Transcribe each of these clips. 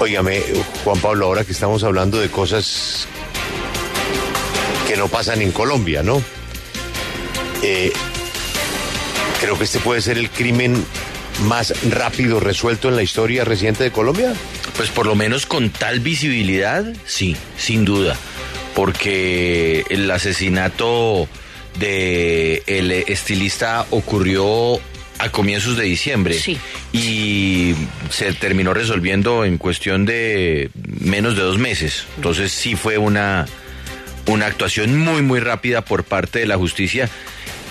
Óigame, Juan Pablo, ahora que estamos hablando de cosas que no pasan en Colombia, ¿no? Eh, creo que este puede ser el crimen más rápido resuelto en la historia reciente de Colombia. Pues por lo menos con tal visibilidad, sí, sin duda. Porque el asesinato de el estilista ocurrió a comienzos de diciembre. Sí. Y se terminó resolviendo en cuestión de menos de dos meses. Entonces sí fue una, una actuación muy, muy rápida por parte de la justicia.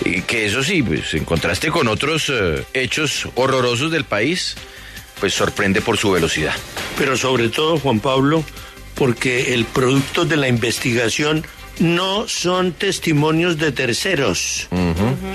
Y que eso sí, pues en contraste con otros eh, hechos horrorosos del país, pues sorprende por su velocidad. Pero sobre todo, Juan Pablo, porque el producto de la investigación no son testimonios de terceros,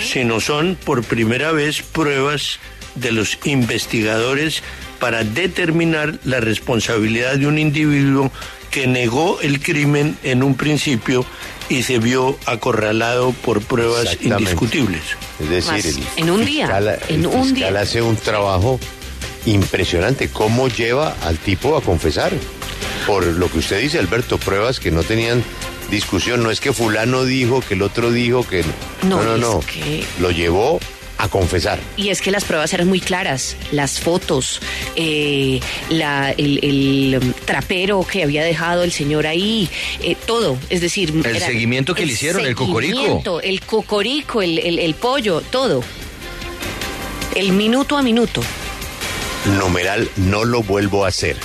sino son por primera vez pruebas de los investigadores para determinar la responsabilidad de un individuo que negó el crimen en un principio y se vio acorralado por pruebas indiscutibles. Es decir, el en un día, fiscal- en el un fiscal día. hace un trabajo impresionante. ¿Cómo lleva al tipo a confesar? Por lo que usted dice, Alberto, pruebas que no tenían discusión. No es que fulano dijo, que el otro dijo, que... No, no, no. es no. que- Lo llevó a confesar. Y es que las pruebas eran muy claras, las fotos, eh, la- el, el, um, trapero que había dejado el señor ahí, eh, todo, es decir... El seguimiento que le hicieron, el cocorico. seguimiento, El cocorico, el, el- el pollo, todo. El minuto a minuto. Numeral, no lo vuelvo a hacer.